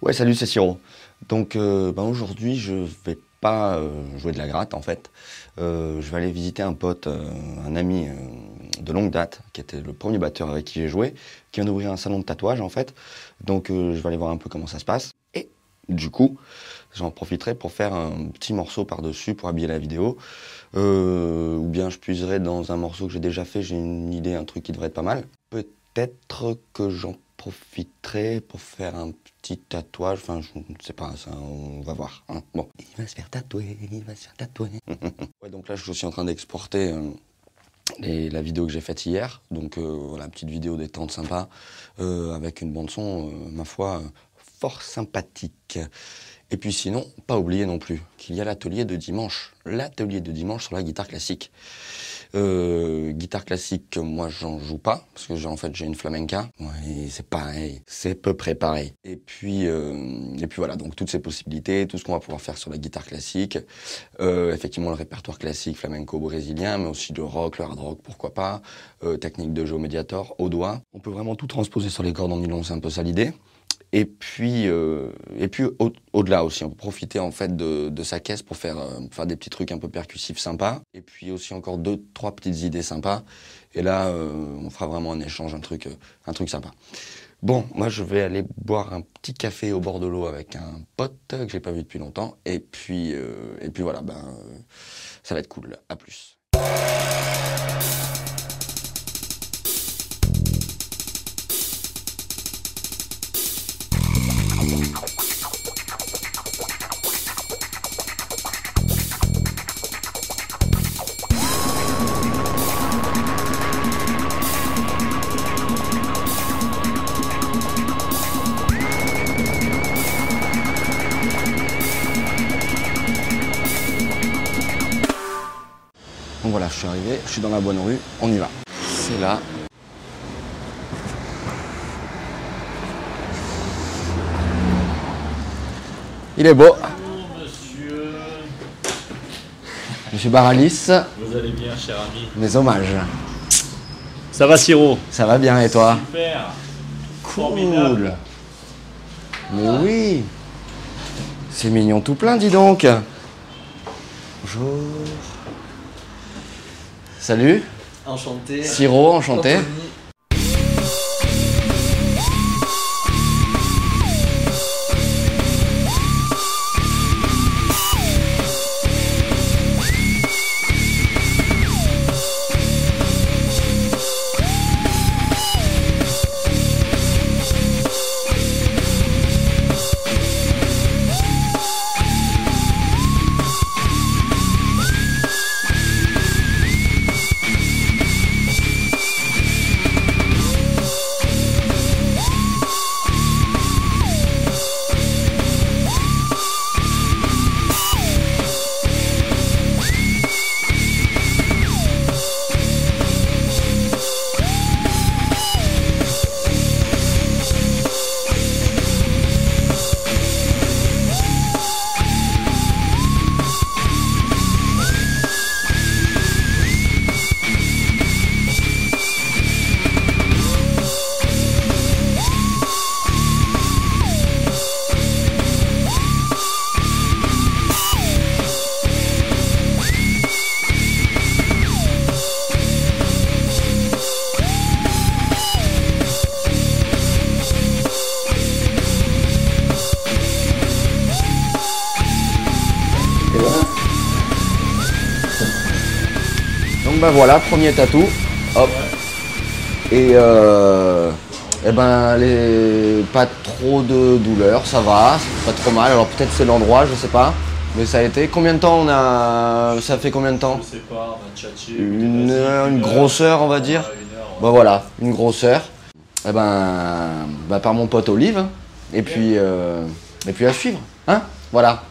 Ouais, salut, c'est Siro. Donc euh, ben, aujourd'hui, je vais pas euh, jouer de la gratte en fait. Euh, je vais aller visiter un pote, un ami de longue date, qui était le premier batteur avec qui j'ai joué, qui vient d'ouvrir un salon de tatouage en fait. Donc je vais aller voir un peu comment ça se passe. Et du coup, j'en profiterai pour faire un petit morceau par-dessus pour habiller la vidéo. Ou bien je puiserai dans un morceau que j'ai déjà fait, j'ai une idée, un truc qui devrait être pas mal. Peut-être que j'en profiterai pour faire un petit tatouage. Enfin, je ne sais pas, ça, on va voir. hein. Bon. Il va se faire tatouer, il va se faire tatouer. ouais, donc là, je suis aussi en train d'exporter euh, la vidéo que j'ai faite hier. Donc, euh, voilà, petite vidéo détente sympa, euh, avec une bande-son, euh, ma foi, fort sympathique. Et puis sinon, pas oublier non plus qu'il y a l'atelier de dimanche. L'atelier de dimanche sur la guitare classique. Euh, guitare classique, moi j'en joue pas parce que j'ai en fait j'ai une flamenca. Ouais, c'est pareil, c'est peu près pareil. Et puis euh, et puis voilà donc toutes ces possibilités, tout ce qu'on va pouvoir faire sur la guitare classique. Euh, effectivement le répertoire classique flamenco brésilien, mais aussi le rock, le hard rock, pourquoi pas. Euh, technique de jeu médiator au doigt. On peut vraiment tout transposer sur les cordes en nylon, c'est un peu ça l'idée. Et puis, euh, et puis au- au-delà aussi, on peut profiter en fait de, sa caisse pour faire, euh, faire des petits trucs un peu percussifs sympas. Et puis aussi encore deux, trois petites idées sympas. Et là, euh, on fera vraiment un échange, un truc, un truc sympa. Bon, moi je vais aller boire un petit café au bord de l'eau avec un pote que j'ai pas vu depuis longtemps. Et puis, et puis voilà, ben, ça va être cool. À plus. Donc voilà, je suis arrivé, je suis dans la bonne rue, on y va. C'est là. Il est beau. Bonjour monsieur, Monsieur Baralis, vous allez bien cher ami mes hommages. Ça va Siro Ça va bien et toi Super Cool. Formidable. Mais oui. C'est mignon tout plein, dis donc. Bonjour. Salut. Enchanté. Siro, enchanté. Anthony. Bah voilà, premier tatou. Hop. Et euh, eh ben les pas trop de douleur, ça va, pas trop mal. Alors peut-être c'est l'endroit, je sais pas. Mais ça a été. Combien de temps on a. Ça fait combien de temps? Je sais pas, on a tchatché. Une heure, heure. grosseur, on va dire. Ouais, une heure, ouais. Bah voilà, une grosseur. Eh ben, bah par mon pote Olive. Et puis, euh, et puis à suivre, hein Voilà.